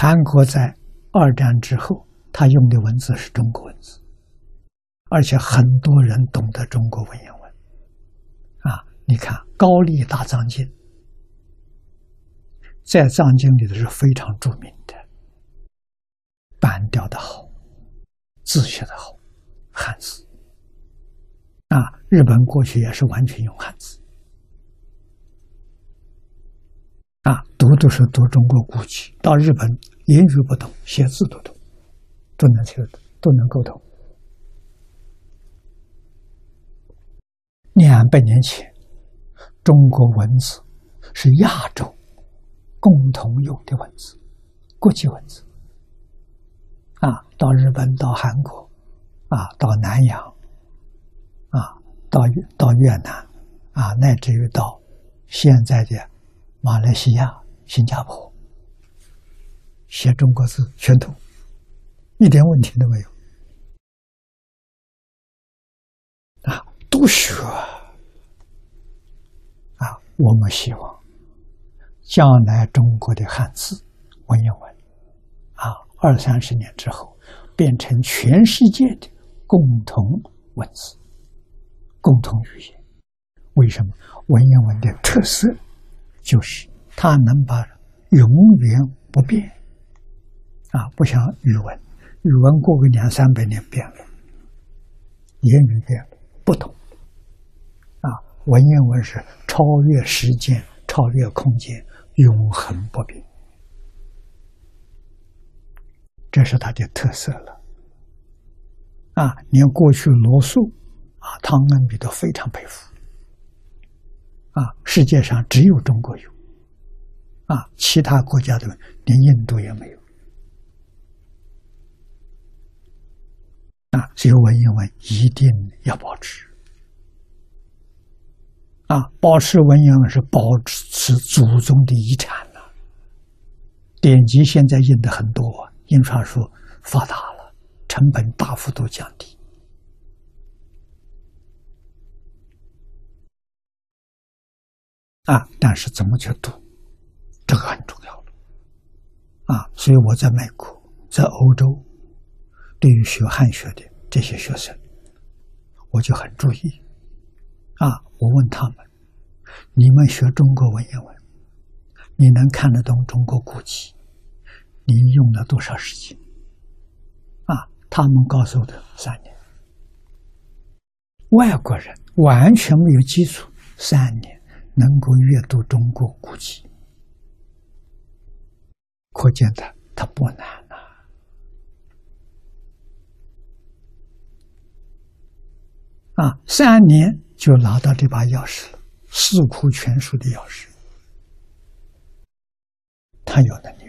韩国在二战之后，他用的文字是中国文字，而且很多人懂得中国文言文。啊，你看《高丽大藏经》在藏经里头是非常著名的，板调的好，字写的好，汉字。啊，日本过去也是完全用汉字。啊，读都是读中国古籍，到日本言语不同，写字都懂，都能写，都能沟通。两百年前，中国文字是亚洲共同有的文字，国际文字。啊，到日本，到韩国，啊，到南洋，啊，到到越南，啊，乃至于到现在的。马来西亚、新加坡写中国字全通，一点问题都没有啊！都学啊！我们希望将来中国的汉字文言文啊，二三十年之后变成全世界的共同文字、共同语言。为什么文言文的特色？就是它能把永远不变，啊，不像语文，语文过个两三百年变了，言语变了，不同，啊，文言文是超越时间、超越空间，永恒不变，这是它的特色了，啊，连过去罗素、啊汤恩比都非常佩服。啊，世界上只有中国有，啊，其他国家的连印度也没有，学，文言文一定要保持，啊，保持文言文是保持祖宗的遗产了。典籍现在印的很多，印刷术发达了，成本大幅度降低。啊！但是怎么去读，这个很重要。啊，所以我在美国，在欧洲，对于学汉学的这些学生，我就很注意。啊，我问他们：你们学中国文言文，你能看得懂中国古籍？你用了多少时间？啊，他们告诉我的三年。外国人完全没有基础，三年。能够阅读中国古籍，可见的它不难啊，三年就拿到这把钥匙了，《四库全书》的钥匙，他有能力。